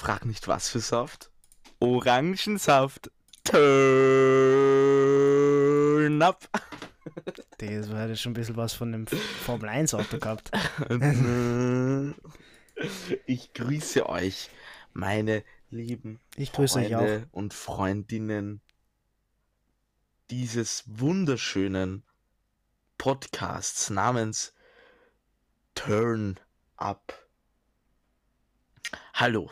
Frag nicht was für Saft. Orangensaft. Turn up. Das war ja schon ein bisschen was von dem Formel 1 Auto gehabt. Ich grüße euch, meine lieben Ich grüße euch auch. Freunde und Freundinnen dieses wunderschönen Podcasts namens Turn Up. Hallo,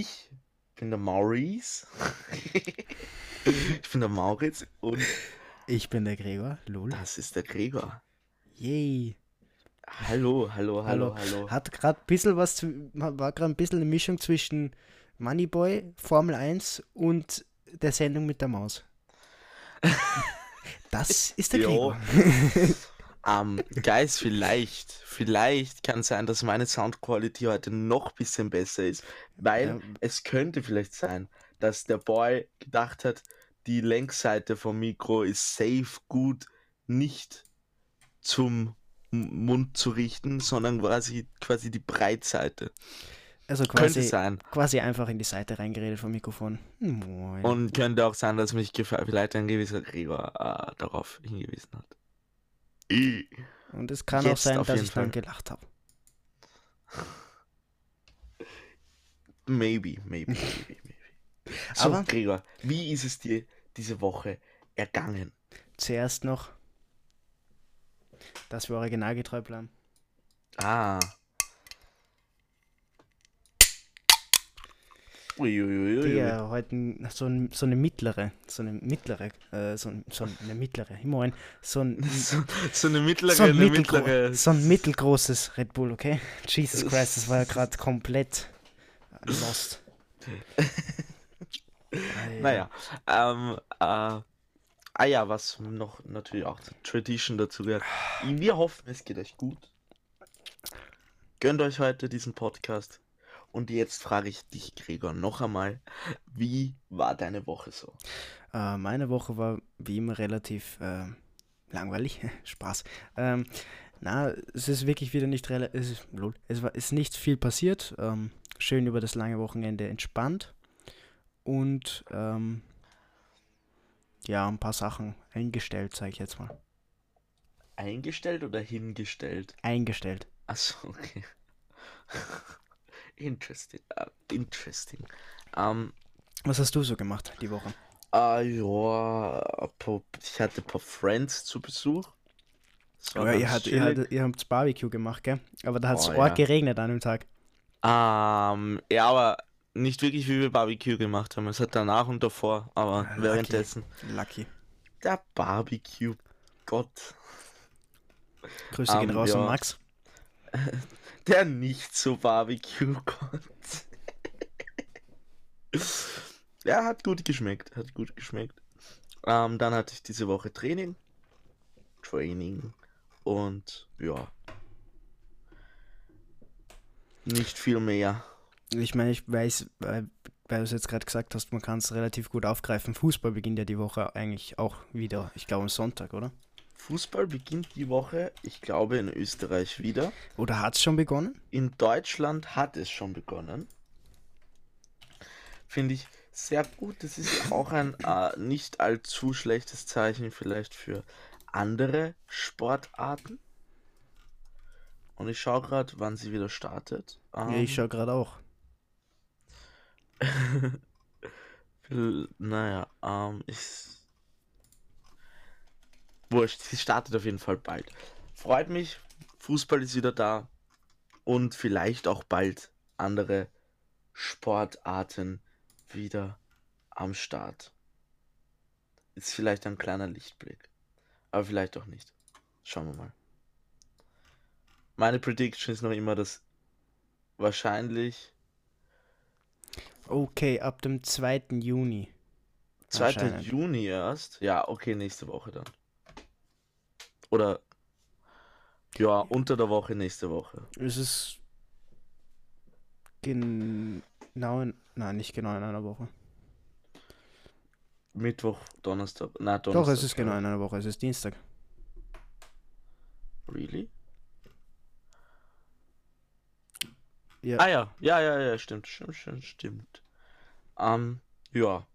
ich bin der Maurice. ich bin der Mauritz und Ich bin der Gregor. Lul. das ist der Gregor. Yay. Hallo, hallo, hallo, hallo. Hat gerade ein bisschen was, zu- war gerade ein bisschen eine Mischung zwischen Moneyboy, Formel 1 und der Sendung mit der Maus. Das ist der Jo. Gregor. Ähm, Guys, vielleicht, vielleicht kann sein, dass meine Soundquality heute noch ein bisschen besser ist, weil Ja. es könnte vielleicht sein, dass der Boy gedacht hat, die Längsseite vom Mikro ist safe gut nicht zum Mund zu richten, sondern quasi, quasi die Breitseite. Also Könnte quasi, sein. quasi einfach in die Seite reingeredet vom Mikrofon. Moin. Und könnte auch sein, dass mich vielleicht ein gewisser Gregor äh, darauf hingewiesen hat. Und es kann auch Jetzt sein, auf dass ich dann Fall. gelacht habe. Maybe, maybe, maybe, maybe. So, Aber- Gregor, wie ist es dir diese Woche ergangen? Zuerst noch, dass wir originalgetreu bleiben. Ah. Uiuiui. Heute n- so, ein, so eine mittlere, so eine mittlere, äh, so, ein- so eine mittlere, ich mein, so ein, So, so eine mittlere, so, ein eine mittlere. so ein mittelgroßes Red Bull, okay? Jesus Christ, das war ja gerade komplett lost. Alter. Naja, ähm, äh, ah ja, was noch natürlich auch zur Tradition dazu gehört. Wir hoffen, es geht euch gut. Gönnt euch heute diesen Podcast. Und jetzt frage ich dich, Gregor, noch einmal, wie war deine Woche so? Äh, meine Woche war wie immer relativ äh, langweilig. Spaß. Ähm, na, es ist wirklich wieder nicht relativ. Es, ist- lol, es war, ist nicht viel passiert. Ähm, schön über das lange Wochenende entspannt. Und ähm, ja, ein paar Sachen eingestellt, sage ich jetzt mal. Eingestellt oder hingestellt? Eingestellt. Achso, okay. interesting. Uh, interesting. Ähm, Was hast du so gemacht die Woche? ah, ja, ich hatte ein paar Friends zu Besuch. War Ja, ihr, hat, ihr, hat, ihr habt Barbecue gemacht, gell? Aber da hat es Oh, arg ja. geregnet an dem Tag. Ähm, ja, aber nicht wirklich, wie wir Barbecue gemacht haben. Es hat danach und davor, aber Ah, lucky. währenddessen. Lucky. Der Barbecue, Gott. Grüße gehen Ähm, raus an ja. Max. Der nicht so Barbecue-Gott. ja, hat gut geschmeckt, hat gut geschmeckt. Ähm, dann hatte ich diese Woche Training. Training. Und ja. Nicht viel mehr. Ich meine, ich weiß, weil, weil du es jetzt gerade gesagt hast, man kann es relativ gut aufgreifen. Fußball beginnt ja die Woche eigentlich auch wieder, ich glaube am Sonntag, oder? Fußball beginnt die Woche, ich glaube, in Österreich wieder. Oder hat es schon begonnen? In Deutschland hat es schon begonnen. Finde ich sehr gut. Das ist auch ein äh, nicht allzu schlechtes Zeichen vielleicht für andere Sportarten. Und ich schaue gerade, wann sie wieder startet. Ja, ich schaue gerade auch. Ähm, naja, ähm, ich. Wurscht, sie startet auf jeden Fall bald. Freut mich, Fußball ist wieder da. Und vielleicht auch bald andere Sportarten wieder am Start. Ist vielleicht ein kleiner Lichtblick. Aber vielleicht auch nicht. Schauen wir mal. Meine Prediction ist noch immer, dass wahrscheinlich Okay, ab dem 2. Juni. 2. Anscheinend. Juni erst. Ja, okay, nächste Woche dann. Oder ja, unter der Woche nächste Woche. Es ist genau in, nein, nicht genau in einer Woche. Mittwoch, Donnerstag. Na, Donnerstag. Doch, es ist genau ja. in einer Woche, es ist Dienstag. Really? Ja. Ah ja, ja, ja, ja, stimmt, stimmt, stimmt, stimmt. Ähm, ja.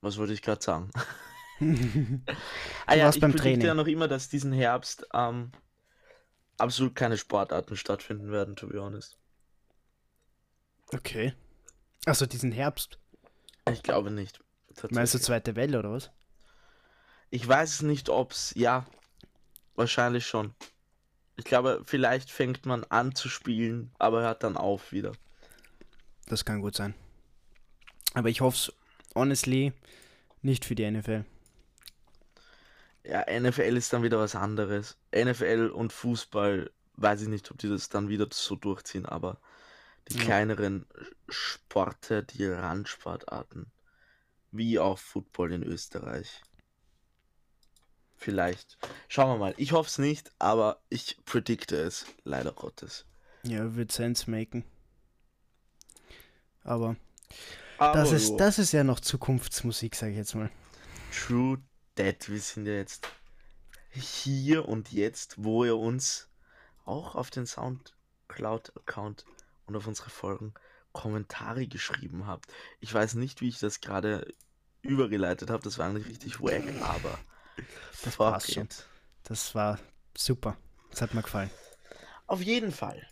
Was wollte ich gerade sagen? ah ja, ich beim Training. ja noch immer, dass diesen Herbst ähm, absolut keine Sportarten stattfinden werden, to be honest. Okay. Also diesen Herbst. Ich glaube nicht. Meinst du zweite Welle oder was? Ich weiß es nicht, ob's. Ja, wahrscheinlich schon. Ich glaube, vielleicht fängt man an zu spielen, aber hört dann auf wieder. Das kann gut sein. Aber ich hoffe es, honestly, nicht für die NFL. Ja, NFL ist dann wieder was anderes. NFL und Fußball, weiß ich nicht, ob die das dann wieder so durchziehen, aber die Ja. kleineren Sporte, die Randsportarten, wie auch Football in Österreich. Vielleicht. Schauen wir mal. Ich hoffe es nicht, aber ich predikte es, leider Gottes. Ja, wird Sense machen. Aber Aber das ist, das ist ja noch Zukunftsmusik, sage ich jetzt mal. True That. Wir sind ja jetzt hier und jetzt, wo ihr uns auch auf den Soundcloud-Account und auf unsere Folgen Kommentare geschrieben habt. Ich weiß nicht, wie ich das gerade übergeleitet habe. Das war eigentlich richtig wack, aber Das fuck passt schon. Das war super. Das hat mir gefallen. Auf jeden Fall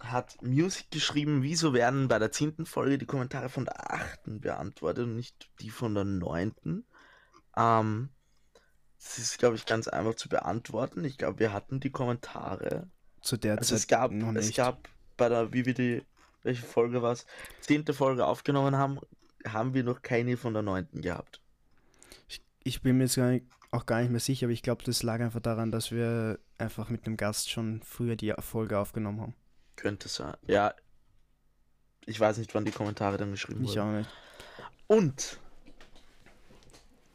hat Music geschrieben, wieso werden bei der zehnten Folge die Kommentare von der achten beantwortet und nicht die von der neunten. Ähm, das ist, glaube ich, ganz einfach zu beantworten. Ich glaube, wir hatten die Kommentare. Zu der Also es Zeit gab, noch es nicht. gab bei der, wie wir die, welche Folge war es, zehnte Folge aufgenommen haben, haben wir noch keine von der neunten gehabt. Ich bin mir jetzt gar nicht, auch gar nicht mehr sicher, aber ich glaube, das lag einfach daran, dass wir einfach mit einem Gast schon früher die Folge aufgenommen haben. Könnte sein. Ja, ich weiß nicht, wann die Kommentare dann geschrieben Ich wurden. auch nicht. Und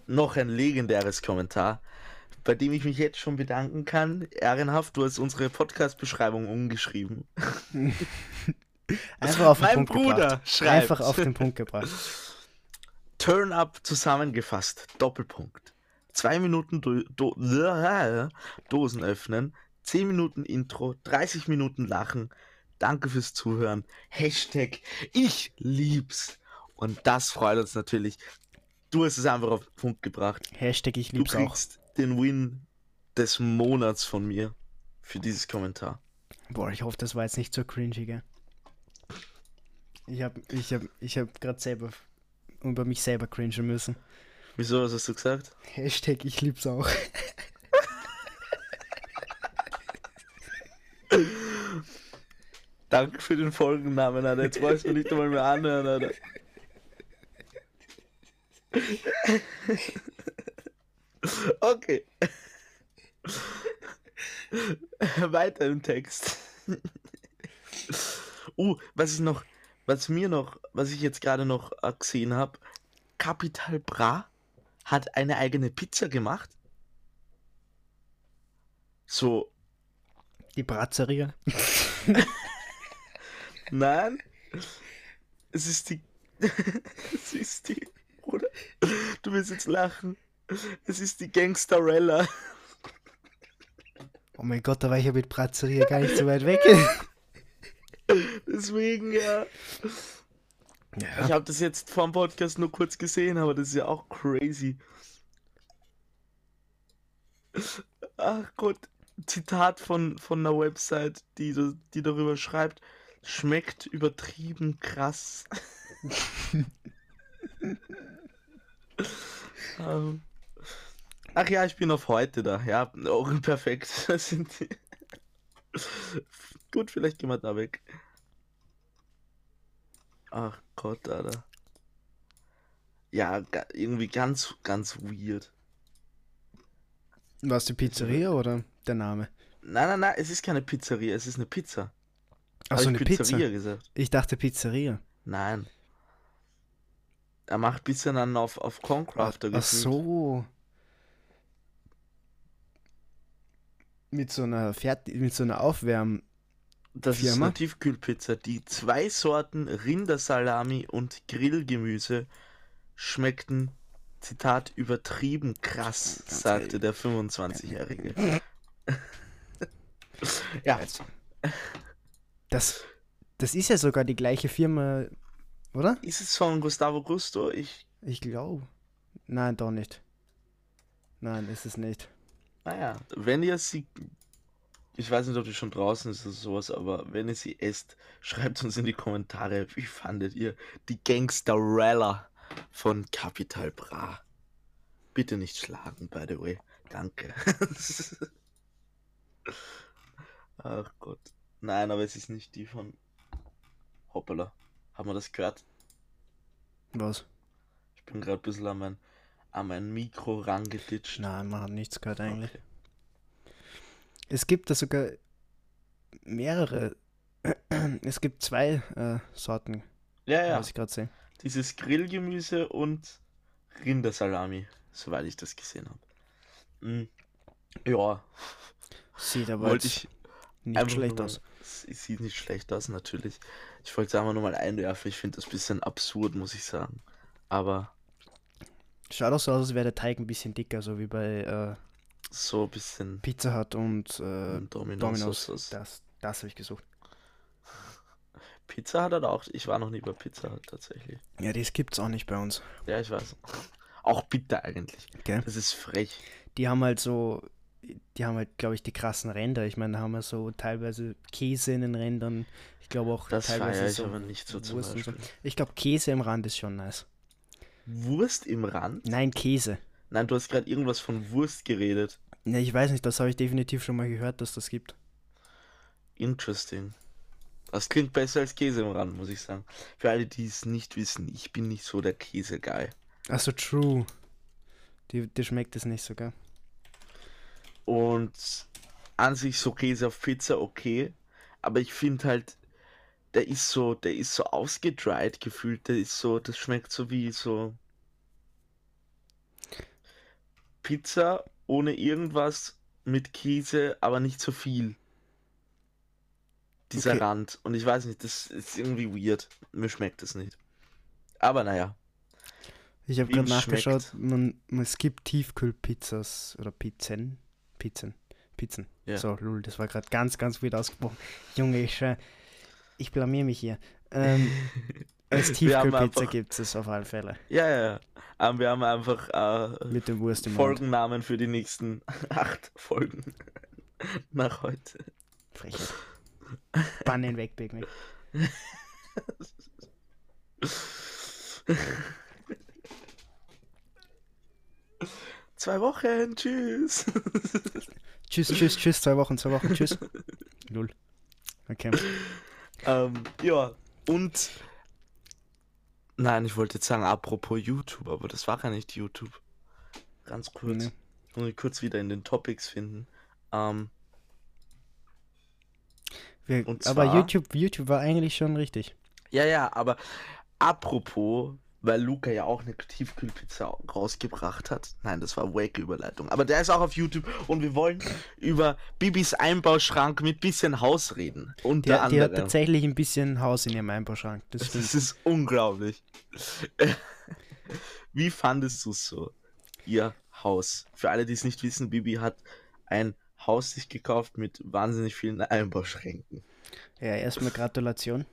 noch ein legendäres Kommentar, bei dem ich mich jetzt schon bedanken kann. Ehrenhaft, du hast unsere Podcast-Beschreibung umgeschrieben. Einfach auf den Mein Punkt Bruder gebracht. schreibt. Einfach auf den Punkt gebracht. Turn up zusammengefasst. Doppelpunkt. Zwei Minuten Do Do Dosen öffnen. Zehn Minuten Intro. 30 Minuten Lachen. Danke fürs Zuhören. Hashtag ich lieb's. Und das freut uns natürlich. Du hast es einfach auf den Punkt gebracht. Hashtag ich Du lieb's auch. kriegst den Win des Monats von mir für dieses Kommentar. Boah, ich hoffe, das war jetzt nicht so cringy, gell? Ich hab, ich hab, ich hab gerade selber über mich selber cringen müssen. Wieso was hast du gesagt? Hashtag ich lieb's auch. Danke für den Folgennamen, Alter. Jetzt wolltest du nicht einmal mehr anhören, Alter. Okay. Weiter im Text. uh, was ich noch, was mir noch, was ich jetzt gerade noch äh, gesehen habe, Capital Bra hat eine eigene Pizza gemacht. So, Die Bratzeria. Nein. Es ist die. es ist die. Bruder. Du willst jetzt lachen. Es ist die Gangsterella. Oh mein Gott, da war ich ja mit Bratzeria gar nicht so weit weg. Deswegen, ja. Ich habe das jetzt vor dem Podcast nur kurz gesehen, aber das ist ja auch crazy. Ach Gott. Zitat von, von einer Website, die, die darüber schreibt. Schmeckt übertrieben krass. Ähm, Ach ja, ich bin auf heute da. Ja, auch perfekt. Das sind die. Gut, vielleicht gehen wir da weg. Ach Gott, Alter. Ja, irgendwie ganz, ganz weird. War es die Pizzeria oder der Name? Nein, nein, nein, es ist keine Pizzeria, es ist eine Pizza. Achso, eine ich Pizza. Pizzeria gesagt. Ich dachte Pizzeria. Nein. Er macht Pizza dann auf, auf Concrafter Ach so. Mit so einer Fertig mit so einer Aufwärm. Das ist Firma? eine Tiefkühlpizza, die zwei Sorten Rindersalami und Grillgemüse schmeckten, Zitat, übertrieben krass, Ganz sagte der 25-Jährige. ja, Das, das ist ja sogar die gleiche Firma, oder? Ist es von Gustavo Gusto? Ich, Ich glaube. Nein, doch nicht. Nein, ist es nicht. naja, wenn ihr sie, ich weiß nicht, ob die schon draußen ist oder sowas, aber wenn ihr sie esst, schreibt uns in die Kommentare, wie fandet ihr die Gangsterella von Capital Bra? Bitte nicht schlagen, by the way. Danke. Ach Gott. Nein, aber es ist nicht die von Hoppala. Haben wir das gehört? Was? Ich bin gerade ein bisschen an mein, an mein Mikro rangetitscht. Nein, man hat nichts gehört eigentlich. Okay. Es gibt da sogar mehrere. Es gibt zwei äh, Sorten, Ja, ja. was ich gerade sehe. Dieses Grillgemüse und Rindersalami, soweit ich das gesehen habe. Mm. Ja, Sieht aber wollte ich nicht schlecht aus. Sieht nicht schlecht aus, natürlich. Ich wollte es einfach nur mal einwerfen. Ich finde das ein bisschen absurd, muss ich sagen. Aber Schaut auch so aus, als wäre der Teig ein bisschen dicker, so wie bei äh, so ein bisschen Pizza Hut und äh, mm, Domino's. Domino's. Das, das habe ich gesucht. Pizza hat er auch. Ich war noch nie bei Pizza Hut tatsächlich. Ja, das gibt's auch nicht bei uns. Ja, ich weiß. Auch bitter eigentlich. Gell? Das ist frech. Die haben halt so, die haben halt, glaube ich, die krassen Ränder. Ich meine, da haben wir so teilweise Käse in den Rändern. Ich glaube auch Das teilweise ich so aber nicht so zum Wurst und so. Beispiel. Ich glaube, Käse im Rand ist schon nice. Wurst im Rand? Nein, Käse. Nein, du hast gerade irgendwas von Wurst geredet. Ne, ich weiß nicht, das habe ich definitiv schon mal gehört, dass das gibt. Interesting. Das klingt besser als Käse im Rand, muss ich sagen. Für alle, die es nicht wissen, ich bin nicht so der Käse-Guy. Achso, true. Die, dir schmeckt es nicht so, gell? Und an sich so Käse auf Pizza okay, aber ich finde halt, der ist so, der ist so ausgedryt gefühlt, der ist so, das schmeckt so wie so Pizza ohne irgendwas mit Käse, aber nicht so viel. Dieser Okay. Rand. Und ich weiß nicht, das ist irgendwie weird. Mir schmeckt das nicht. Aber naja. Ich habe gerade nachgeschaut, man, es gibt Tiefkühlpizzas oder Pizzen. Pizzen. Pizzen. Ja. So, lul, das war gerade ganz, ganz wieder ausgesprochen. Junge, ich, ich blamier mich hier. Ähm, als Tiefkühlpizza gibt es auf alle Fälle. Ja, ja, ja. Aber wir haben einfach äh, Mit dem Wurst im Mund. Folgennamen für die nächsten acht Folgen nach heute. Frechheit. Bann ihn weg, Big Mac. Zwei Wochen, tschüss. Tschüss, tschüss, tschüss. Zwei Wochen, zwei Wochen, tschüss. Lul. Okay. ähm, ja, und. Nein, ich wollte jetzt sagen, apropos YouTube, aber das war ja nicht YouTube. Ganz kurz. Nee. Muss ich kurz wieder in den Topics finden. Ähm, Wir, Und aber zwar- YouTube, YouTube war eigentlich schon richtig. ja, ja, aber apropos, weil Luca ja auch eine Tiefkühlpizza rausgebracht hat. Nein, das war wake Überleitung. Aber der ist auch auf YouTube und wir wollen über Bibis Einbauschrank mit bisschen Haus reden. Unter Die, die hat tatsächlich ein bisschen Haus in ihrem Einbauschrank. Das. Das ist unglaublich. Wie fandest du es so? Ihr Haus. Für alle, die es nicht wissen, Bibi hat ein Haus sich gekauft mit wahnsinnig vielen Einbauschränken. Ja, erstmal Gratulation.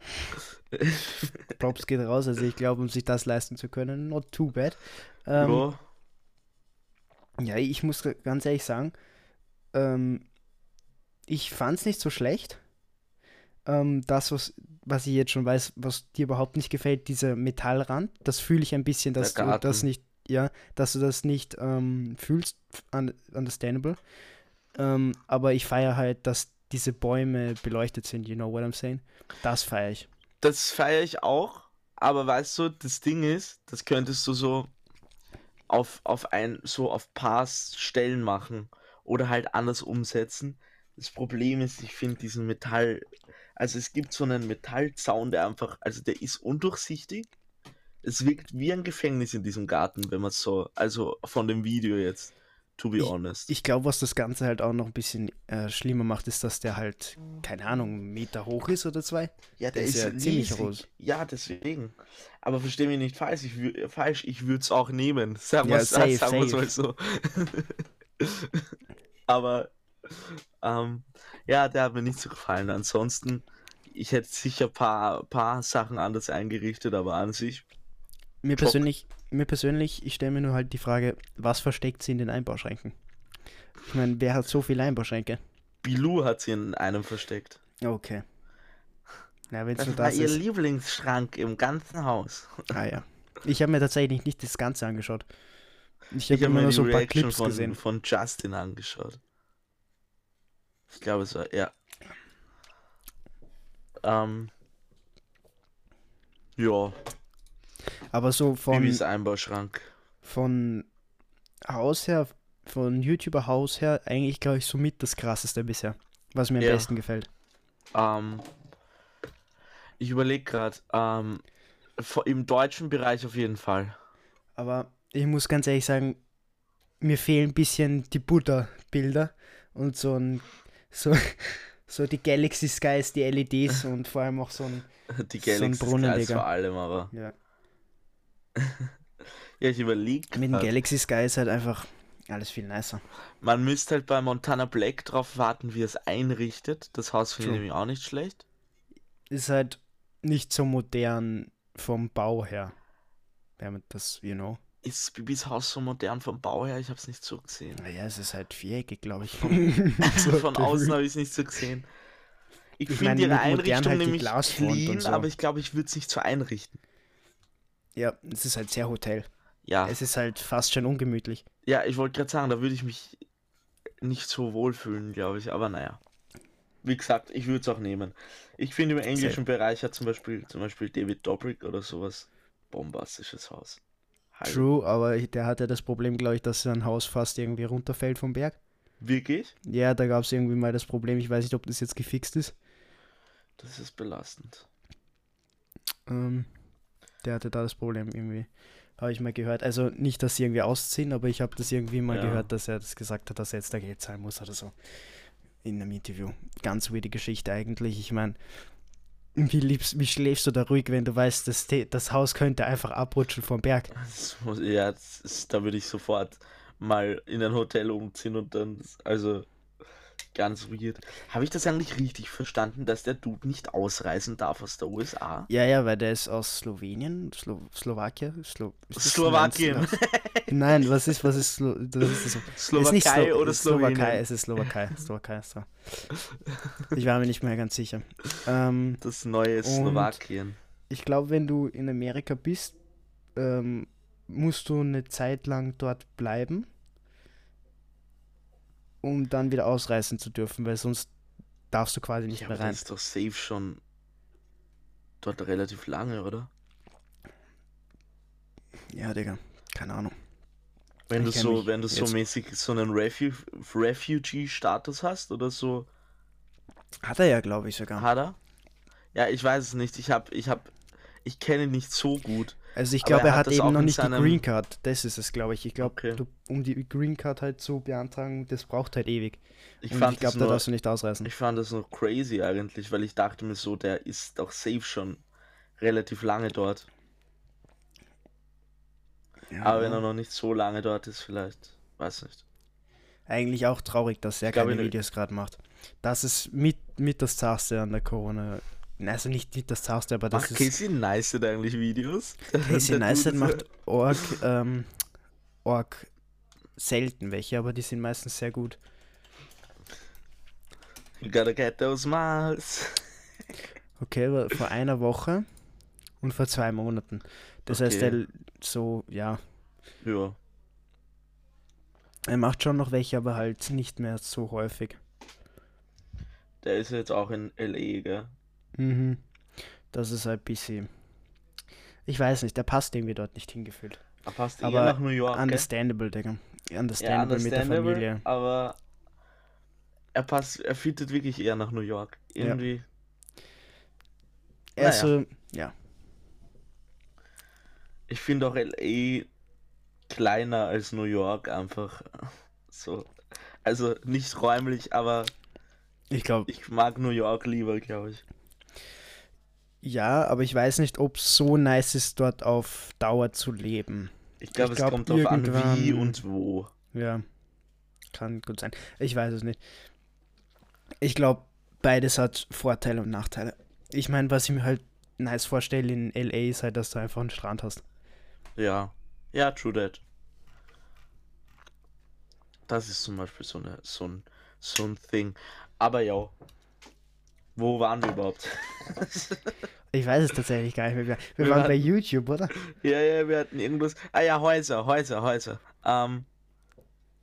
Props geht raus. Also ich glaube, um sich das leisten zu können, not too bad. Ähm, ja, Ja, ich muss ganz ehrlich sagen, ähm, ich fand es nicht so schlecht. Ähm, das, was, was ich jetzt schon weiß, was dir überhaupt nicht gefällt, dieser Metallrand, das fühle ich ein bisschen, dass du das nicht, ja, dass du das nicht ähm, fühlst, un understandable. Ähm, aber ich feiere halt, dass diese Bäume beleuchtet sind, you know what I'm saying? Das feiere ich. Das feiere ich auch. Aber weißt du, das Ding ist, das könntest du so auf, auf ein, so auf paar Stellen machen oder halt anders umsetzen. Das Problem ist, ich finde diesen Metall, also es gibt so einen Metallzaun, der einfach, also der ist undurchsichtig. Es wirkt wie ein Gefängnis in diesem Garten, wenn man so, also von dem Video jetzt, to be honest. Ich glaube, was das Ganze halt auch noch ein bisschen äh, schlimmer macht, ist, dass der halt, keine Ahnung, einen Meter hoch ist oder zwei. Ja, der Der ist ist, ja ziemlich groß. Ja, deswegen. Aber versteh mich nicht falsch, ich, falsch, ich würde es auch nehmen. Sagen Ja, wir safe, sagen safe. mal so. Aber ähm, ja, der hat mir nicht so gefallen. Ansonsten, ich hätte sicher ein paar, paar Sachen anders eingerichtet, aber an sich. Mir Top. persönlich, mir persönlich, ich stelle mir nur halt die Frage, was versteckt sie in den Einbauschränken? Ich meine, wer hat so viele Einbauschränke? Bilou hat sie in einem versteckt. Okay. Na, Das war das ihr ist. Lieblingsschrank im ganzen Haus. Ah ja. Ich habe mir tatsächlich nicht das Ganze angeschaut. Ich habe immer mir nur so ein paar Clips von, gesehen. von Justin angeschaut. Ich glaube, es war, ja. Ähm. Ja, Aber so von, Bibis Einbauschrank. von Haus her, von YouTuber Haus her, eigentlich glaube ich somit das krasseste bisher. Was mir am Ja. besten gefällt. Ähm, ich überlege gerade, ähm, im deutschen Bereich auf jeden Fall. Aber ich muss ganz ehrlich sagen, mir fehlen ein bisschen die Buddha-Bilder und so ein, so, so die Galaxy Skies, die LEDs und vor allem auch so ein, Die So ein Galaxy Brunnen, Skies Digga. vor allem, aber. ja. Ja, ich überlege. Mit dem Galaxy Sky ist halt einfach alles viel nicer. Man müsste halt bei Montana Black drauf warten, wie er es einrichtet. Das Haus finde ich nämlich auch nicht schlecht. Ist halt nicht so modern vom Bau her. Man das, you know. Ist Bibis Haus so modern vom Bau her? Ich habe es nicht so gesehen. Naja, es ist halt viereckig, glaube ich. Von außen habe ich es nicht so gesehen. Ich, Ich finde ihre Einrichtung halt nämlich clean, so. aber ich glaube, ich würde es nicht so einrichten. Ja, es ist halt sehr Hotel. Ja, Es ist halt fast schon ungemütlich. ja, ich wollte gerade sagen, da würde ich mich nicht so wohlfühlen, glaube ich, aber naja. Wie gesagt, ich würde es auch nehmen. Ich finde im englischen Bereich hat zum Beispiel, zum Beispiel David Dobrik oder sowas bombastisches Haus. Hallo. True, aber der hatte das Problem, glaube ich, dass sein Haus fast irgendwie runterfällt vom Berg. Wirklich? Ja, da gab es irgendwie mal das Problem. Ich weiß nicht, ob das jetzt gefixt ist. Das ist belastend. Ähm, der hatte da das Problem irgendwie. Habe ich mal gehört. Also nicht, dass sie irgendwie ausziehen, aber ich habe das irgendwie mal Ja. gehört, dass er das gesagt hat, dass er jetzt da Geld zahlen muss oder so. In einem Interview. Ganz weirde Geschichte eigentlich. Ich meine, wie, liebst, wie schläfst du da ruhig, wenn du weißt, das, das Haus könnte einfach abrutschen vom Berg? Das muss, ja, ist, da würde ich sofort mal in ein Hotel umziehen und dann, also ganz weird. Habe ich das eigentlich richtig verstanden, dass der Dude nicht ausreisen darf aus der USA? Ja, ja, weil der ist aus Slowenien, Slo Slowakei, Slo ist Slowakien. Nein, was ist, was ist, Slo das ist das. Slowakei ist Slo oder Slowakei, Slowenien? es ist Slowakei, Slowakei, so. Ich war mir nicht mehr ganz sicher. Ähm, Das neue Slowakien. ich glaube, wenn du in Amerika bist, ähm, musst du eine Zeit lang dort bleiben, um dann wieder ausreisen zu dürfen, weil sonst darfst du quasi nicht Ja, mehr rein. das ist doch safe schon dort relativ lange, oder? Ja, Digga, keine Ahnung. Wenn du Ich so, wenn du so mäßig so einen Refu Refugee-Status hast oder so, Hat er ja, glaube ich, sogar. hat er? Ja, ich weiß es nicht. Ich habe, ich habe, ich kenne ihn nicht so gut. Also ich glaube, er er hat eben noch nicht seinem- die Green Card. Das ist es, glaube ich. Ich glaube, Okay. um die Green Card halt zu beantragen, das braucht halt ewig. Ich Und fand ich glaube, das da darfst du nicht ausreisen. ich fand das noch crazy eigentlich, weil ich dachte mir so, der ist doch safe schon relativ lange dort. Ja, Aber wenn er noch nicht so lange dort ist, vielleicht, weiß nicht. Eigentlich auch traurig, dass er Ich keine in- Videos gerade macht. Das ist mit, mit das Zarste an der Corona. Also nicht mit das Zarste, aber das Macht ist. Casey Neistat eigentlich Videos? Casey Neistat macht Org, ähm, Org selten welche, aber die sind meistens sehr gut. You gotta get those miles. Okay, vor einer Woche und vor zwei Monaten. Das heißt, Okay. er so, ja, Ja. er macht schon noch welche, aber halt nicht mehr so häufig. Der ist jetzt auch in L.A., gell? Mhm. Das ist halt ein bisschen. Ich weiß nicht, der passt irgendwie dort nicht hingefühlt. Er passt Aber eher nach New York, gell? Understandable, Digga. Ja, Understandable mit der understandable, Familie. aber er passt, er fittet wirklich eher nach New York. Ja. Irgendwie. Er ist naja. ja. Ich finde auch L.A. kleiner als New York einfach. So. Also nicht räumlich, aber Ich glaube, ich mag New York lieber, glaube ich. Ja, aber ich weiß nicht, ob es so nice ist, dort auf Dauer zu leben. Ich glaube, es glaub, kommt darauf an, wie und wo. Ja. Kann gut sein. Ich weiß es nicht. Ich glaube, beides hat Vorteile und Nachteile. Ich meine, was ich mir halt nice vorstelle in LA ist halt, dass du einfach einen Strand hast. Ja. Ja, true that. Das ist zum Beispiel so, eine, so, ein, so ein Thing. Aber ja, wo waren wir überhaupt? Ich weiß es tatsächlich gar nicht mehr. Wir, wir Wir waren hatten- bei YouTube, oder? ja, ja, wir hatten irgendwas. Ah ja, Häuser, Häuser, Häuser. Ähm,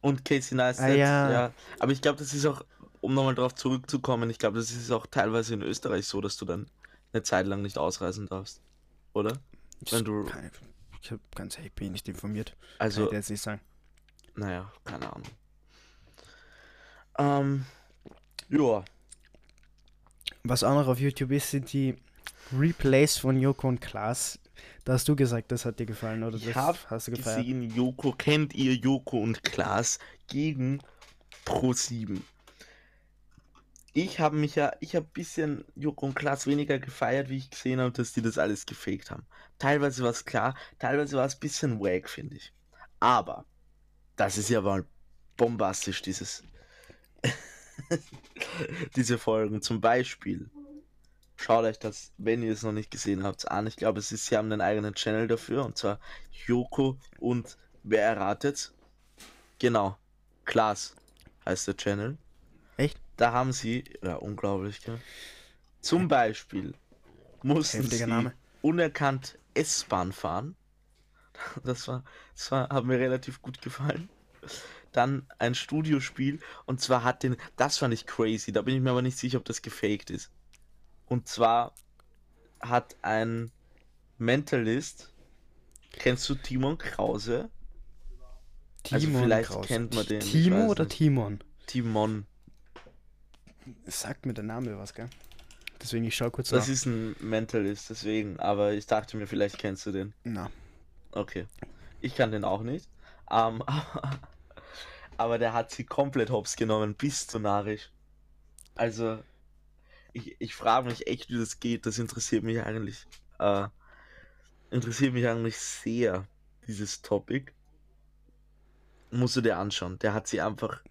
und Casey Neistat. Ah, ja. ja. Aber ich glaube, das ist auch, um nochmal drauf zurückzukommen, ich glaube, das ist auch teilweise in Österreich so, dass du dann eine Zeit lang nicht ausreisen darfst. Oder? Wenn du- Ich hab ganz ehrlich, bin ich nicht informiert. Kann Also, ich dir jetzt nicht sagen. naja, keine Ahnung. Ähm, ja. Was auch noch auf YouTube ist, sind die Replays von Joko und Klaas. Da hast du gesagt, das hat dir gefallen, oder Ich das hast du gefeiert? gesehen, Joko, kennt ihr Joko und Klaas gegen Pro7? Ich habe mich ja, ich habe ein bisschen Joko und Klaas weniger gefeiert, wie ich gesehen habe, dass die das alles gefaked haben. Teilweise war es klar, teilweise war es ein bisschen wack, finde ich. Aber, das ist ja mal bombastisch, dieses, diese Folgen. Zum Beispiel, schaut euch das, wenn ihr es noch nicht gesehen habt, an. Ich glaube, es ist, sie haben einen eigenen Channel dafür, und zwar Joko und wer erratet? Genau, Klaas heißt der Channel. Echt? Da haben sie, ja, unglaublich, gell? Zum Beispiel mussten Heftiger sie Name. unerkannt S-Bahn fahren. Das war, das war, hat mir relativ gut gefallen. Dann ein Studiospiel und zwar hat den, das fand ich crazy, da bin ich mir aber nicht sicher, ob das gefaked ist. Und zwar hat ein Mentalist, kennst du Timon Krause? Also Timon vielleicht Krause. kennt man den, Timo oder nicht. Timon? Timon, Sagt mir der Name was, gell? Deswegen, ich schau kurz das nach. ist ein Mentalist, deswegen, aber ich dachte mir, vielleicht kennst du den. Na, Okay. Ich kann den auch nicht. Ähm, aber der hat sie komplett hops genommen, bis zu narisch. Also, ich, ich frage mich echt, wie das geht. Das interessiert mich eigentlich. Äh, interessiert mich eigentlich sehr, dieses Topic. Musst du dir anschauen. Der hat sie einfach.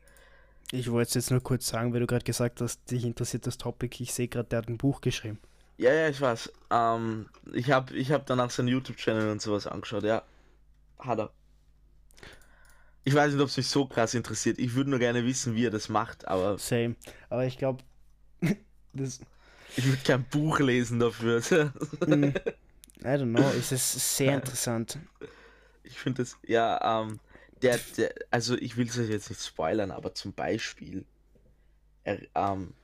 ich wollte es jetzt nur kurz sagen, weil du gerade gesagt hast, dich interessiert das Topic. Ich sehe gerade, der hat ein Buch geschrieben. Ja, ja, ich weiß. Ähm, ich habe ich hab danach seinen YouTube-Channel und sowas angeschaut. Ja, hat er. Ich weiß nicht, ob es mich so krass interessiert. Ich würde nur gerne wissen, wie er das macht, aber Same. Aber ich glaube, das. ich würde kein Buch lesen dafür. mm, I don't know, es ist sehr interessant. Ich finde das, ja, ähm, der, der, also ich will es euch jetzt nicht spoilern, aber zum Beispiel, er, ähm,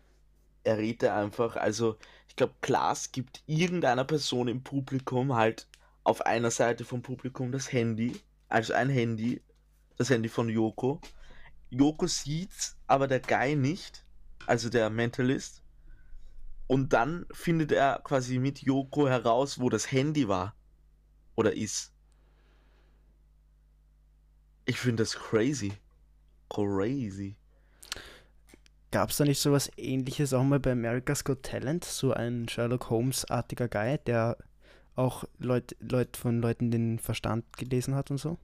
er redet einfach, also ich glaube, Klaas gibt irgendeiner Person im Publikum halt auf einer Seite vom Publikum das Handy, also ein Handy, das Handy von Joko. Joko sieht's, aber der Guy nicht, also der Mentalist. Und dann findet er quasi mit Joko heraus, wo das Handy war oder ist. Ich finde das crazy. Crazy. Gab es da nicht sowas ähnliches auch mal bei America's Got Talent? So ein Sherlock Holmes-artiger Guy, der auch Leut, Leut von Leuten den Verstand gelesen hat und so?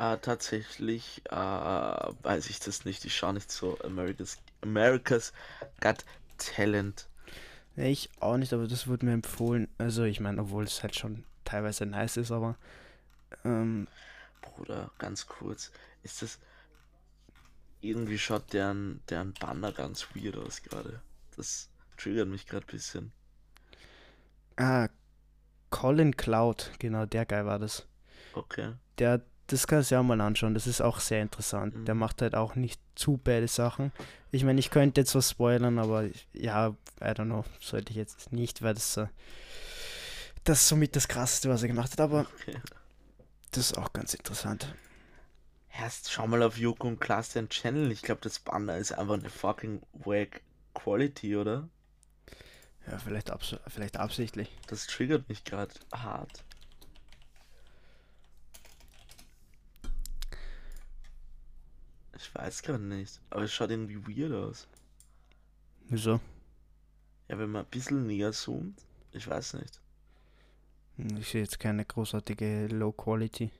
Äh, tatsächlich äh, weiß ich das nicht. Ich schaue nicht so America's, America's Got Talent. Ich auch nicht, aber das wurde mir empfohlen. Also ich meine, obwohl es halt schon teilweise nice ist, aber ähm, Bruder, ganz kurz. Ist das. Irgendwie schaut deren, deren Banner ganz weird aus gerade. Das triggert mich gerade ein bisschen. ah, Colin Cloud, genau, der Guy war das. Okay. Der, das kannst du ja auch mal anschauen, das ist auch sehr interessant. Der Mhm. macht halt auch nicht zu bade Sachen. Ich meine, ich könnte jetzt was spoilern, aber ich- ja, I don't know, sollte ich jetzt nicht, weil das, das ist somit das krasseste, was er gemacht hat, aber okay. das ist auch ganz interessant. Erst schau mal auf Joko und Klaas den Channel. Ich glaube, das Banner ist einfach eine fucking wack Quality, oder? Ja, vielleicht, abs vielleicht absichtlich. Das triggert mich gerade hart. Ich weiß gar nicht, aber es schaut irgendwie weird aus. Wieso? Ja, wenn man ein bisschen näher zoomt, ich weiß nicht. Ich sehe jetzt keine großartige Low Quality.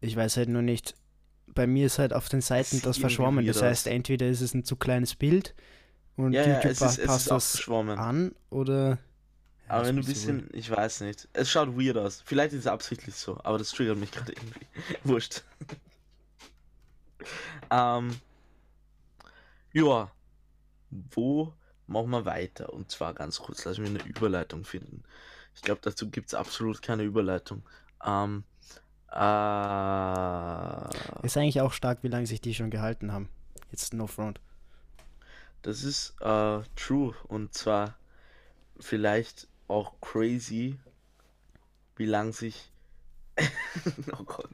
Ich weiß halt nur nicht, bei mir ist halt auf den Seiten das irgendwie verschwommen. Das heißt, aus. entweder ist es ein zu kleines Bild und Ja, ja, YouTube es ist, passt das an oder. Ja, Aber wenn du ein bisschen bisschen, ich weiß nicht. Es schaut weird aus. Vielleicht ist es absichtlich so, aber das triggert mich gerade irgendwie. Wurscht. Ähm, ja. Wo machen wir weiter? Und zwar ganz kurz, lass mich eine Überleitung finden. Ich glaube, dazu gibt es absolut keine Überleitung. Ähm, äh, Ist eigentlich auch stark, wie lange sich die schon gehalten haben. Jetzt No Front. Das ist äh, true und zwar vielleicht auch crazy, wie lang sich. oh Gott.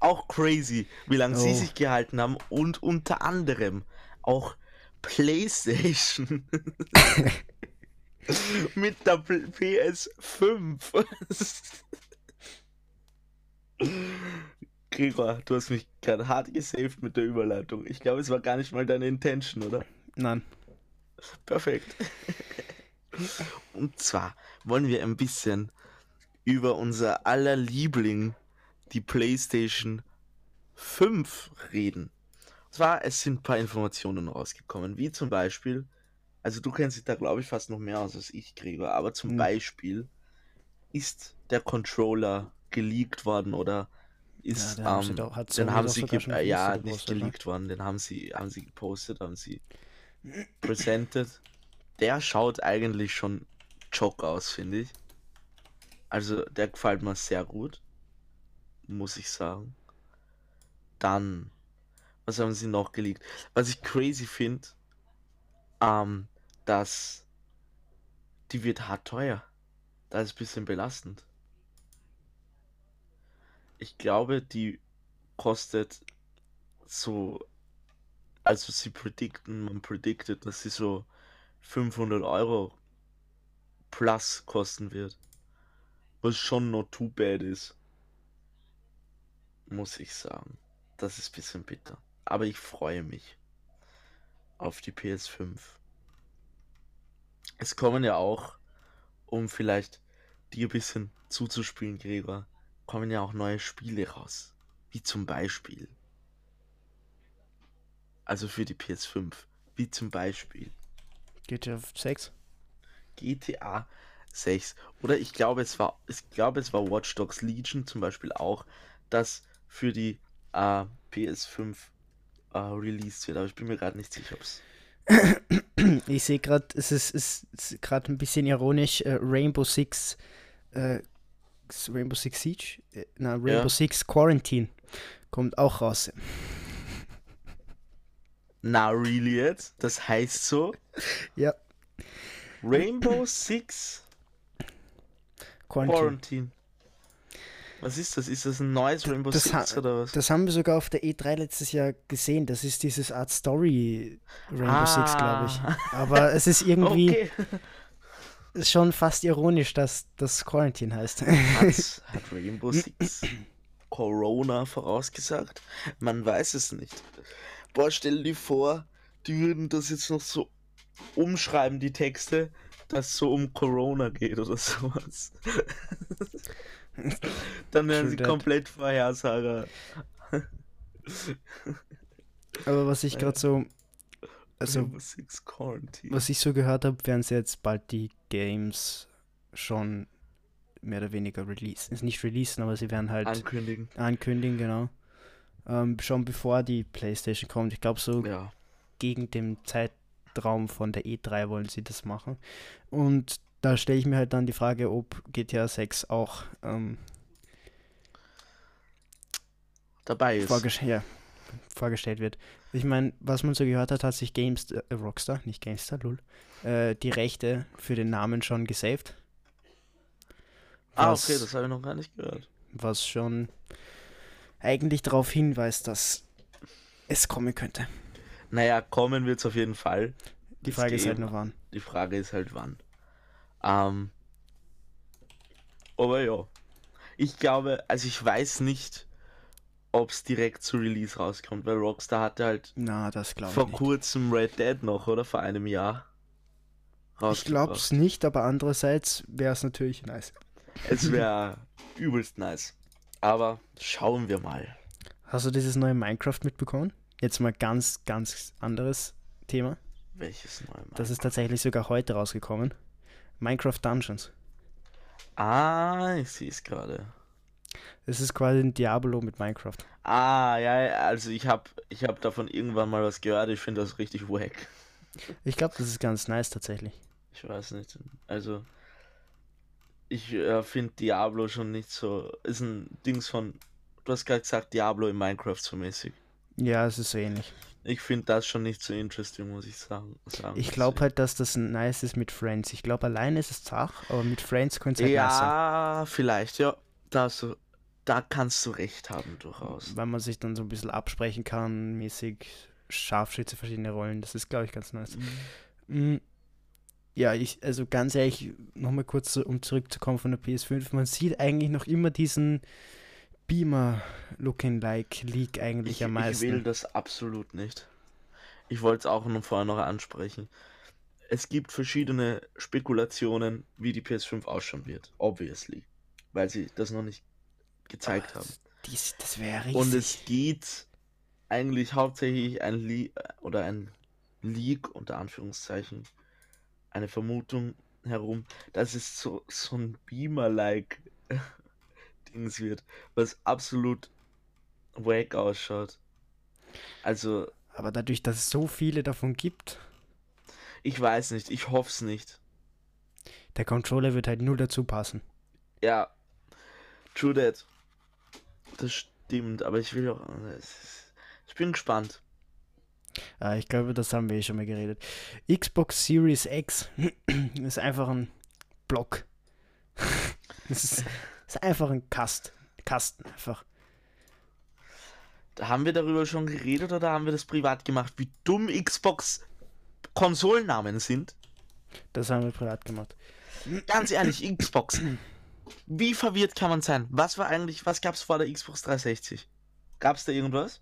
Auch crazy, wie lange sie Oh. sich gehalten haben und unter anderem auch PlayStation mit der P- PS5. Gregor, du hast mich gerade hart gesaved mit der Überleitung. Ich glaube, es war gar nicht mal deine Intention, oder? Nein. Perfekt. Und zwar wollen wir ein bisschen über unser aller Liebling, die PlayStation 5, reden. Und zwar, es sind ein paar Informationen rausgekommen, wie zum Beispiel, also du kennst dich da glaube ich fast noch mehr aus als ich, Gregor, aber zum Hm. Beispiel ist der Controller geleakt worden oder ist, den haben sie ähm, doch- hat den haben doch sie, sogar ge schon äh, ja, gepostet, nicht geleakt worden, den haben sie, haben sie gepostet, haben sie presented. Der schaut eigentlich schon chock aus, finde ich. Also, der gefällt mir sehr gut. Muss ich sagen. Dann, was haben sie noch geleakt? Was ich crazy finde, ähm, dass die wird hart teuer. Das ist ein bisschen belastend. Ich glaube, die kostet so, also sie predikten, man predicted, dass sie so 500 Euro plus kosten wird. Was schon not too bad ist. Muss ich sagen. Das ist ein bisschen bitter. Aber ich freue mich auf die PS5. Es kommen ja auch, um vielleicht dir ein bisschen zuzuspielen, Gregor, kommen ja auch neue Spiele raus. Wie zum Beispiel. Also für die PS5. Wie zum Beispiel GTA 6? GTA 6. Oder ich glaube, es war, ich glaube, es war Watch Dogs Legion zum Beispiel auch, das für die äh, PS5 äh, released wird. Aber ich bin mir gerade nicht sicher, ob es. Ich sehe gerade, es ist, ist, ist gerade ein bisschen ironisch. Äh, Rainbow Six. Äh, Rainbow Six Siege? Äh, na, Rainbow Ja. Six Quarantine. Kommt auch raus. Na, really jetzt? Das heißt so? Ja. Rainbow Six Quarantine. Quarantine. Was ist das? Ist das ein neues Rainbow das Six oder was? Das haben wir sogar auf der E3 letztes Jahr gesehen. Das ist dieses Art Story Rainbow Six, glaube ich. Ah. Aber es ist irgendwie Okay. schon fast ironisch, dass das Quarantine heißt. Hat, hat Rainbow Six Corona vorausgesagt? Man weiß es nicht. Boah, stell dir vor, die würden das jetzt noch so umschreiben, die Texte, dass es so um Corona geht oder sowas. Dann wären True sie that. komplett Vorhersager. Aber was ich gerade so, also was ich so gehört habe, werden sie jetzt bald die Games schon mehr oder weniger releasen. Ist nicht releasen, aber sie werden halt Ankündigen. ankündigen, genau. Ähm, schon bevor die PlayStation kommt. Ich glaube, so Ja. gegen den Zeitraum von der E3 wollen sie das machen. Und da stelle ich mir halt dann die Frage, ob GTA 6 auch ähm, Dabei ist. vorges ja, vorgestellt wird. Ich meine, was man so gehört hat, hat sich Games, äh, Rockstar, nicht Gamestar, lul, äh, die Rechte für den Namen schon gesaved. ah, okay, das habe ich noch gar nicht gehört. Was schon eigentlich darauf hinweist, dass es kommen könnte. Naja, kommen wird es auf jeden Fall. Die Frage ist halt Game. nur wann. Die Frage ist halt wann. Ähm, aber ja. Ich glaube, also ich weiß nicht, ob es direkt zu Release rauskommt, weil Rockstar hatte halt Na, das vor ich nicht. kurzem Red Dead noch, oder? Vor einem Jahr. Ich glaube es nicht, aber andererseits wäre es natürlich nice. Es wäre übelst nice. Aber schauen wir mal. Hast du dieses neue Minecraft mitbekommen? Jetzt mal ganz, ganz anderes Thema. Welches neue Minecraft? Das ist tatsächlich sogar heute rausgekommen. Minecraft Dungeons. Ah, ich sehe es gerade. Es ist quasi ein Diablo mit Minecraft. Ah, ja, also ich habe ich hab davon irgendwann mal was gehört. Ich finde das richtig wack. Ich glaube, das ist ganz nice tatsächlich. Ich weiß nicht. Also, ich äh, finde Diablo schon nicht so. Ist ein Dings von. Du hast gerade gesagt, Diablo in Minecraft so mäßig. Ja, es ist so ähnlich. Ich finde das schon nicht so interesting, muss ich sagen. sagen Ich glaube halt, dass das nice ist mit Friends. Ich glaube, alleine ist es zach, aber mit Friends könnte es halt nice sein. Ja, vielleicht, ja. Da, du, da kannst du recht haben, durchaus. Weil man sich dann so ein bisschen absprechen kann, mäßig Scharfschütze, verschiedene Rollen. Das ist, glaube ich, ganz nice. Mm, Ja, ich, also ganz ehrlich, nochmal kurz, so, um zurückzukommen von der PS5, man sieht eigentlich noch immer diesen Beamer-Looking-like Leak eigentlich Ich, am ich meisten. will das absolut nicht. Ich wollte es auch noch vorher noch ansprechen. Es gibt verschiedene Spekulationen, wie die PS5 ausschauen wird. Obviously. Weil sie das noch nicht gezeigt haben. Dies, das wäre. Und es geht eigentlich hauptsächlich ein Le oder ein Leak unter Anführungszeichen, eine Vermutung herum, dass es so, so ein Beamer-like Dings wird, was absolut wack ausschaut. Also, aber dadurch, dass es so viele davon gibt, ich weiß nicht, ich hoffe es nicht. der Controller wird halt null dazu passen. Ja, true that. Das stimmt, aber ich will auch. Ich bin gespannt. Ah, ich glaube, das haben wir eh schon mal geredet. Xbox Series X ist einfach ein Block. Es ist, ist einfach ein Kast, Kasten einfach. Da haben wir darüber schon geredet oder haben wir das privat gemacht, wie dumm Xbox Konsolennamen sind? Das haben wir privat gemacht. Ganz ehrlich, Xbox. Wie verwirrt kann man sein? Was war eigentlich, was gab's vor der Xbox 360? Gab's da irgendwas?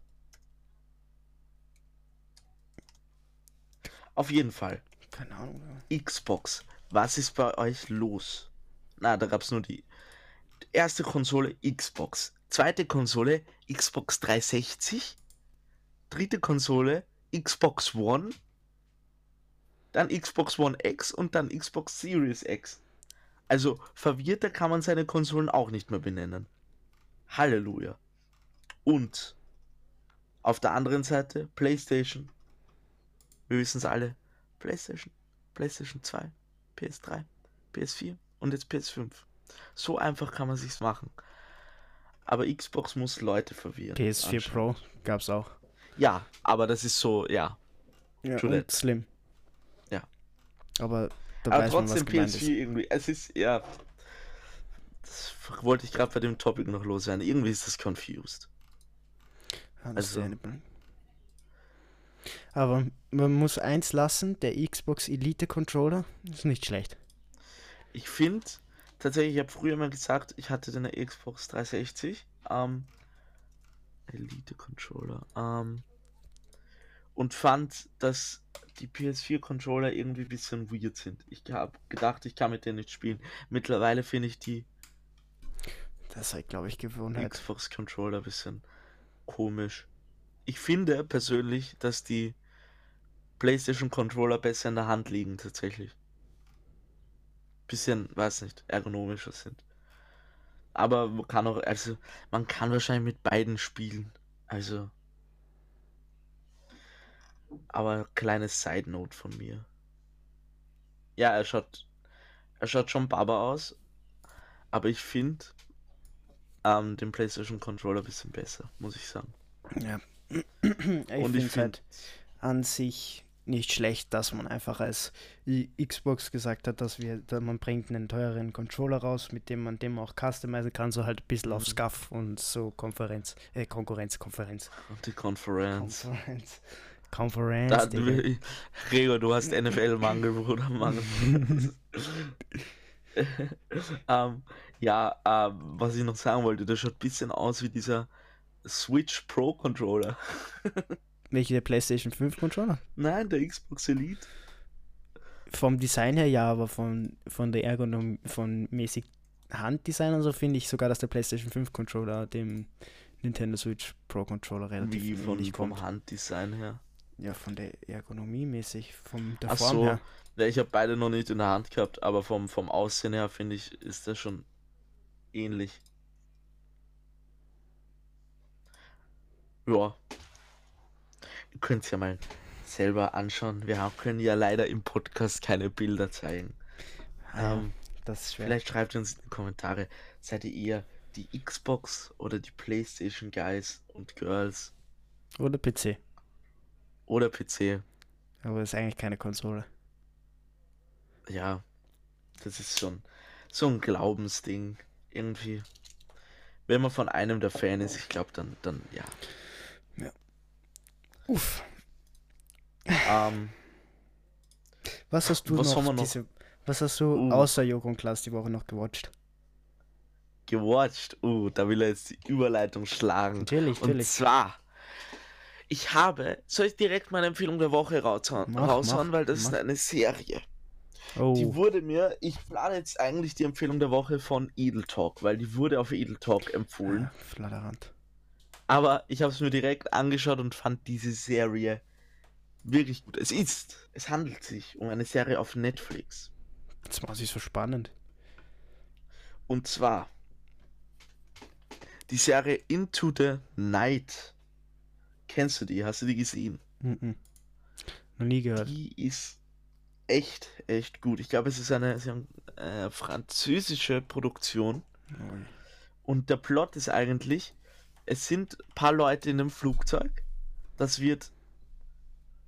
Auf jeden Fall. Keine Ahnung. Xbox. Was ist bei euch los? Na, da gab's nur die erste Konsole Xbox. Zweite Konsole Xbox 360. Dritte Konsole Xbox One. Dann Xbox One X und dann Xbox Series X. Also verwirrter kann man seine Konsolen auch nicht mehr benennen. Halleluja. Und auf der anderen Seite PlayStation. Wir wissen es alle. PlayStation, PlayStation 2, PS3, PS4 und jetzt PS5. So einfach kann man sich's machen. Aber Xbox muss Leute verwirren. PS4 anscheinend. Pro gab's auch. Ja, aber das ist so, ja. Ja, und. Slim. Ja. Aber da aber weiß man, was trotzdem gemeint PS4 ist. irgendwie. Es ist, ja. Das wollte ich gerade bei dem Topic noch loswerden. Irgendwie ist das confused. Understandable. Aber man muss eins lassen, der Xbox Elite Controller ist nicht schlecht. Ich finde, tatsächlich, ich habe früher mal gesagt, ich hatte den Xbox 360, ähm, Elite Controller, ähm, und fand, dass die PS4 Controller irgendwie ein bisschen weird sind. Ich habe gedacht, ich kann mit denen nicht spielen. Mittlerweile finde ich die Das ist halt, glaube ich, Gewohnheit. Xbox Controller ein bisschen komisch. Ich finde persönlich, dass die PlayStation Controller besser in der Hand liegen, tatsächlich. Bisschen, weiß nicht, ergonomischer sind. Aber man kann auch, also, man kann wahrscheinlich mit beiden spielen. Also. Aber kleines Side Note von mir. Ja, er schaut, er schaut schon Baba aus. Aber ich finde ähm, den PlayStation Controller ein bisschen besser, muss ich sagen. Ja. ich Und finde ich es find- halt an sich nicht schlecht, dass man einfach als Xbox gesagt hat, dass wir, da man bringt einen teureren Controller raus, mit dem man dem auch customizen kann, so halt ein bisschen auf Mhm. Scuff und so Konferenz, äh, Konkurrenz, Konferenz, Und die Konferenz. Konferenz, Konferenz, Da, du, Gregor, du hast NFL-Mangel, Bruder, Mangel. ähm, ja, ähm, was ich noch sagen wollte, das schaut ein bisschen aus wie dieser Switch Pro Controller. Welche der PlayStation 5 Controller? Nein, der Xbox Elite. Vom Design her ja, aber von, von der Ergonomie, von mäßig Handdesign und so finde ich sogar, dass der PlayStation 5 Controller dem Nintendo Switch Pro Controller relativ Wie von, ähnlich vom kommt. Handdesign her. Ja, von der Ergonomie mäßig, vom der Ach Form so. her. Ja, ich habe beide noch nicht in der Hand gehabt, aber vom, vom Aussehen her finde ich, ist das schon ähnlich. Ja. Ihr könnt es ja mal selber anschauen. Wir haben, können ja leider im Podcast keine Bilder zeigen. Ah, ja, Ähm, das ist schwer. vielleicht schreibt uns in die Kommentare, seid ihr eher die Xbox oder die PlayStation Guys und Girls Oder PC. oder PC? Aber das ist eigentlich keine Konsole. Ja, das ist schon so ein Glaubensding irgendwie. Wenn man von einem der Fan ist, ich glaube, dann, dann, ja. Uff. Ähm, Was hast du Was noch, haben wir noch? Diese, was hast du Uh. außer Joko und Klaas die Woche noch gewatcht? gewatcht. Uh, da will er jetzt die Überleitung schlagen. Natürlich, Und natürlich. zwar, ich habe, soll ich direkt meine Empfehlung der Woche raushauen, Mach, raushauen mach, weil das mach. ist eine Serie. Oh, Die wurde mir, ich plane jetzt eigentlich die Empfehlung der Woche von Edel Talk, weil die wurde auf Edel Talk empfohlen. ja, Flatterrand. Aber ich habe es mir direkt angeschaut und fand diese Serie wirklich gut. Es ist, es handelt sich um eine Serie auf Netflix. Das war sich so spannend. Und zwar die Serie Into the Night. Kennst du die? Hast du die gesehen? Mhm. Noch nie gehört. Die ist echt, echt gut. Ich glaube, es ist eine, eine äh, französische Produktion. Ui. Und der Plot ist eigentlich, es sind ein paar Leute in einem Flugzeug. Das wird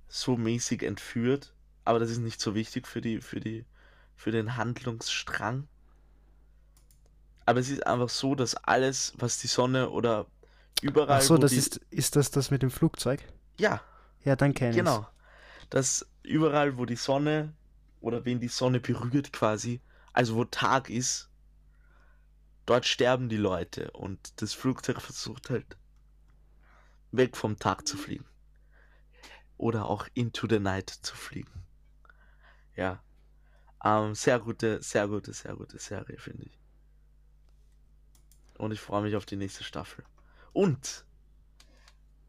so mäßig entführt, aber das ist nicht so wichtig für die, für die, für den Handlungsstrang. Aber es ist einfach so, dass alles, was die Sonne oder überall. Ach so, das die, ist, ist das das mit dem Flugzeug? Ja, Ja, dann kenne ich genau. Dass überall, wo die Sonne oder wen die Sonne berührt quasi, also wo Tag ist, dort sterben die Leute und das Flugzeug versucht halt weg vom Tag zu fliegen. Oder auch into the night zu fliegen. Ja. Ähm, sehr gute, sehr gute, sehr gute Serie, finde ich. Und ich freue mich auf die nächste Staffel. Und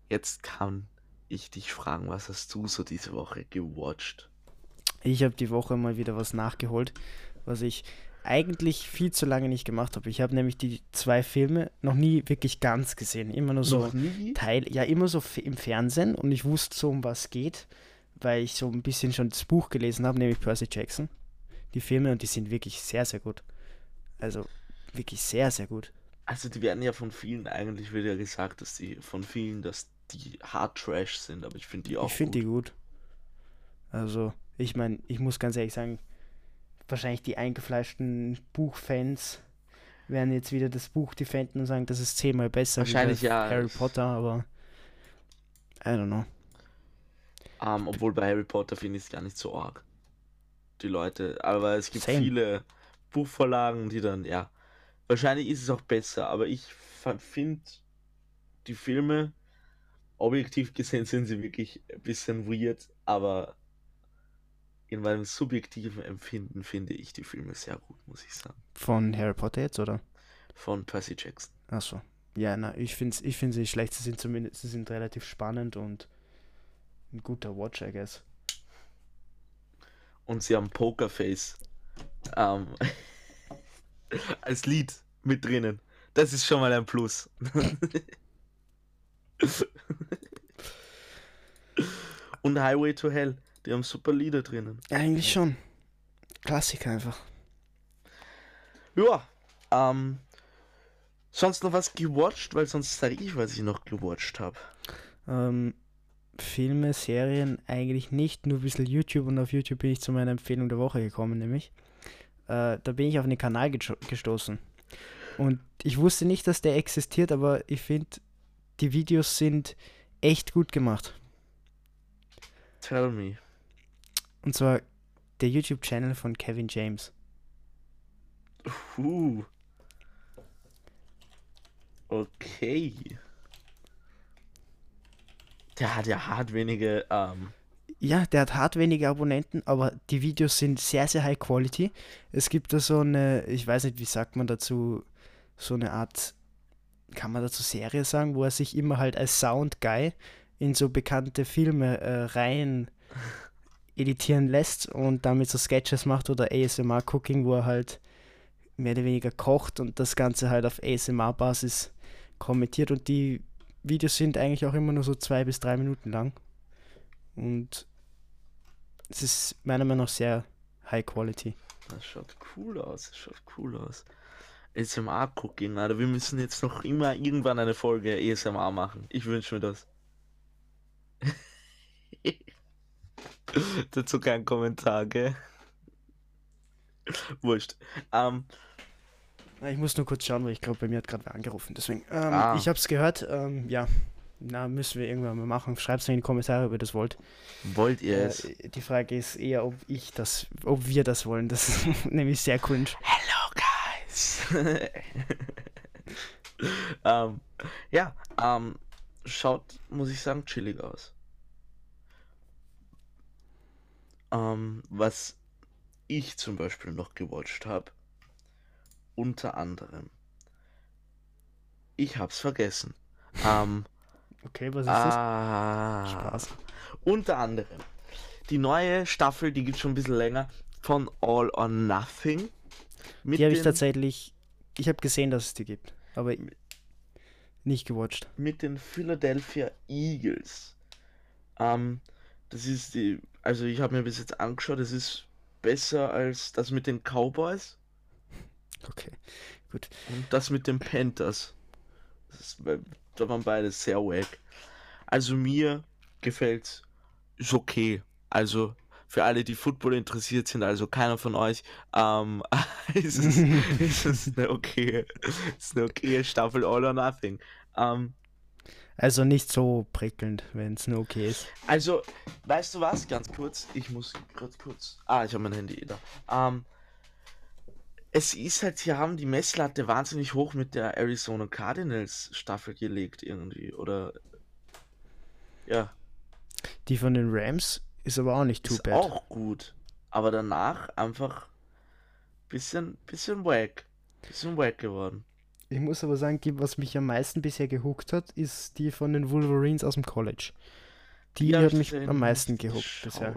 jetzt kann ich dich fragen, was hast du so diese Woche gewatcht? Ich habe die Woche mal wieder was nachgeholt, was ich eigentlich viel zu lange nicht gemacht habe. Ich habe nämlich die zwei Filme noch nie wirklich ganz gesehen. Immer nur so? Teil, ja, immer so im Fernsehen und ich wusste so, um was geht, weil ich so ein bisschen schon das Buch gelesen habe, nämlich Percy Jackson. Die Filme und die sind wirklich sehr, sehr gut. Also wirklich sehr, sehr gut. Also die werden ja von vielen eigentlich wird ja gesagt, dass die von vielen, dass die Hard Trash sind, aber ich finde die auch ich finde die gut. Also, ich meine, ich muss ganz ehrlich sagen, wahrscheinlich die eingefleischten Buchfans werden jetzt wieder das Buch defenden und sagen, das ist zehnmal besser Wahrscheinlich ja. Harry Potter, aber I don't know. Ähm, obwohl bei Harry Potter finde ich es gar nicht so arg. Die Leute, aber es gibt Same. viele Buchvorlagen, die dann, ja, wahrscheinlich ist es auch besser, aber ich finde die Filme, objektiv gesehen sind sie wirklich ein bisschen weird, aber in meinem subjektiven Empfinden finde ich die Filme sehr gut, muss ich sagen. Von Harry Potter jetzt, oder? Von Percy Jackson. Achso. Ja, na, ich finde ich find sie nicht schlecht. Sie sind zumindest, sie sind relativ spannend und ein guter Watch, I guess. Und sie haben Pokerface ähm, als Lied mit drinnen. Das ist schon mal ein Plus. Und Highway to Hell, die haben super Lieder drinnen. Eigentlich schon. Klassiker einfach. Ja, ähm, sonst noch was gewatcht, weil sonst sage ich, was ich noch gewatcht habe. Ähm, Filme, Serien eigentlich nicht, nur ein bisschen YouTube und auf YouTube bin ich zu meiner Empfehlung der Woche gekommen, nämlich. Äh, da bin ich auf einen Kanal gesto- gestoßen. Und ich wusste nicht, dass der existiert, aber ich finde, die Videos sind echt gut gemacht. Tell me. Und zwar der YouTube-Channel von Kevin James. Uh. Okay. Der hat ja hart wenige, ähm, Ja, der hat hart wenige Abonnenten, aber die Videos sind sehr, sehr high quality. Es gibt da so eine, ich weiß nicht, wie sagt man dazu, so eine Art kann man dazu Serie sagen, wo er sich immer halt als Sound Guy in so bekannte Filme äh, rein editieren lässt und damit so Sketches macht oder ASMR Cooking, wo er halt mehr oder weniger kocht und das Ganze halt auf ASMR-Basis kommentiert und die Videos sind eigentlich auch immer nur so zwei bis drei Minuten lang und es ist meiner Meinung nach sehr high quality. Das schaut cool aus, das schaut cool aus. ASMR-Cooking, Alter. Wir müssen jetzt noch immer irgendwann eine Folge ASMR machen. Ich wünsche mir das. Dazu kein Kommentar, gell? Wurscht. Ähm, Ich muss nur kurz schauen, weil ich glaube, bei mir hat gerade wer angerufen. Deswegen, ähm, Ah. ich habe es gehört. Ähm, ja, na, müssen wir irgendwann mal machen. Schreibt es in die Kommentare, ob ihr das wollt. wollt ihr es? Äh, die Frage ist eher, ob ich das, ob wir das wollen. Das ist nämlich sehr cringe. Hello, guys! ähm, ja, ähm, schaut, muss ich sagen, chillig aus. Ähm, was ich zum Beispiel noch gewatcht habe, unter anderem, ich hab's vergessen. Ähm, Okay, was ist das? ah, Spaß. Unter anderem die neue Staffel, die gibt schon ein bisschen länger, von All or Nothing. Mit Die habe ich tatsächlich, ich habe gesehen, dass es die gibt, aber nicht gewatcht. mit den Philadelphia Eagles. Ähm, das ist die, also ich habe mir bis jetzt angeschaut, es ist besser als das mit den Cowboys Okay. und das mit den Panthers. Das ist, da waren beide sehr wack. Also mir gefällt's, ist okay. Also für alle, die Football interessiert sind, also keiner von euch, ähm, ist, es, ist es eine okay, ist eine okay Staffel All or Nothing. Ähm, Also nicht so prickelnd, wenn es nur okay ist. Also, weißt du was? Ganz kurz. Ich muss gerade kurz. Ah, ich habe mein Handy eh da. Ähm, es ist halt, sie haben die Messlatte wahnsinnig hoch mit der Arizona Cardinals Staffel gelegt irgendwie. Oder. Ja, Die von den Rams ist aber auch nicht too ist bad. auch gut. Aber danach einfach bisschen, bisschen wack. Bisschen wack geworden. Ich muss aber sagen, was mich am meisten bisher gehuckt hat, ist die von den Wolverines aus dem College. Die hab hat ich mich am meisten gehuckt bisher.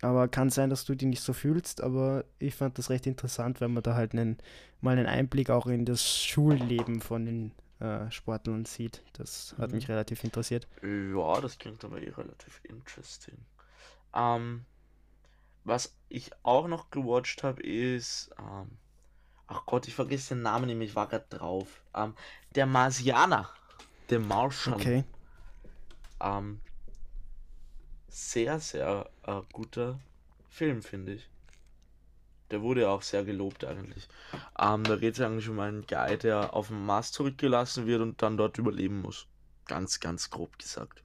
Aber kann sein, dass du die nicht so fühlst, aber ich fand das recht interessant, weil man da halt einen, mal einen Einblick auch in das Schulleben von den äh, Sportlern sieht. Das hat Mhm. mich relativ interessiert. Ja, das klingt aber eh relativ interesting. Ähm, was ich auch noch gewatcht habe, ist, ähm, ach Gott, ich vergesse den Namen nämlich, ich war gerade drauf. Ähm, der Marsianer, der Martian. Okay. Ähm, sehr, sehr äh, guter Film, finde ich. Der wurde ja auch sehr gelobt eigentlich. Ähm, da geht es eigentlich um einen Guy, der auf dem Mars zurückgelassen wird und dann dort überleben muss. Ganz, ganz grob gesagt.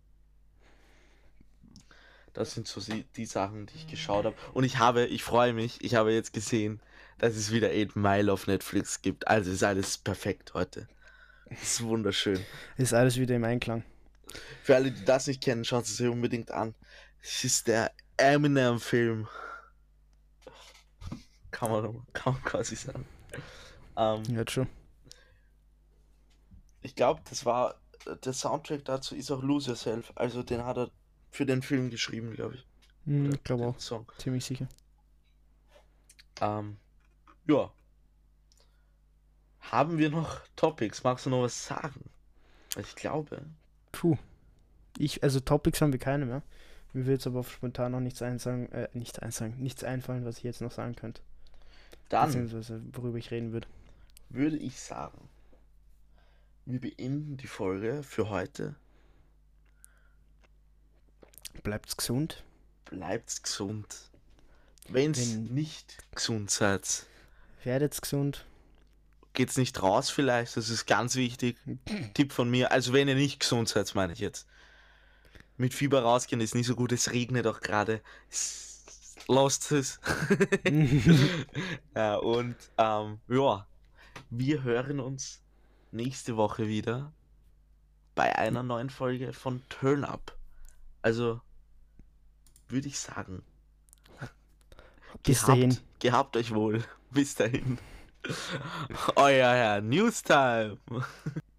Das sind so die, die Sachen, die ich geschaut habe. Und ich habe, ich freue mich, ich habe jetzt gesehen, dass es wieder 8 Mile auf Netflix gibt. Also ist alles perfekt heute. Ist wunderschön. Ist alles wieder im Einklang. Für alle, die das nicht kennen, schaut es sich unbedingt an. Es ist der Eminem-Film. Kann man, kann man quasi sagen. Ähm, Jetzt schon. ich glaube, das war der Soundtrack dazu ist auch Lose Yourself. Also den hat er für den Film geschrieben, glaube ich. Hm, ich glaube auch. Song. Ziemlich sicher. Ähm, ja. Haben wir noch Topics? Magst du noch was sagen? Ich glaube. Puh. Ich, also Topics haben wir keine mehr. Mir wird jetzt aber auf spontan noch nichts einsagen, äh, nichts einsagen, nichts einfallen, was ich jetzt noch sagen könnte. Dann Beziehungsweise worüber ich reden würde. würde ich sagen, wir beenden die Folge für heute. Bleibt's gesund. Bleibt gesund. Wenn's Wenn- nicht gesund seid, Werdet's gesund. geht's nicht raus vielleicht. Das ist ganz wichtig. Tipp von mir. Also wenn ihr nicht gesund seid, meine ich jetzt. Mit Fieber rausgehen ist nicht so gut. Es regnet auch gerade. Lasst es. ja, und ähm, ja, wir hören uns nächste Woche wieder bei einer neuen Folge von Turn Up. Also würde ich sagen, Bis gehabt, dahin. gehabt euch wohl. Bis dahin. Euer Herr Newstime.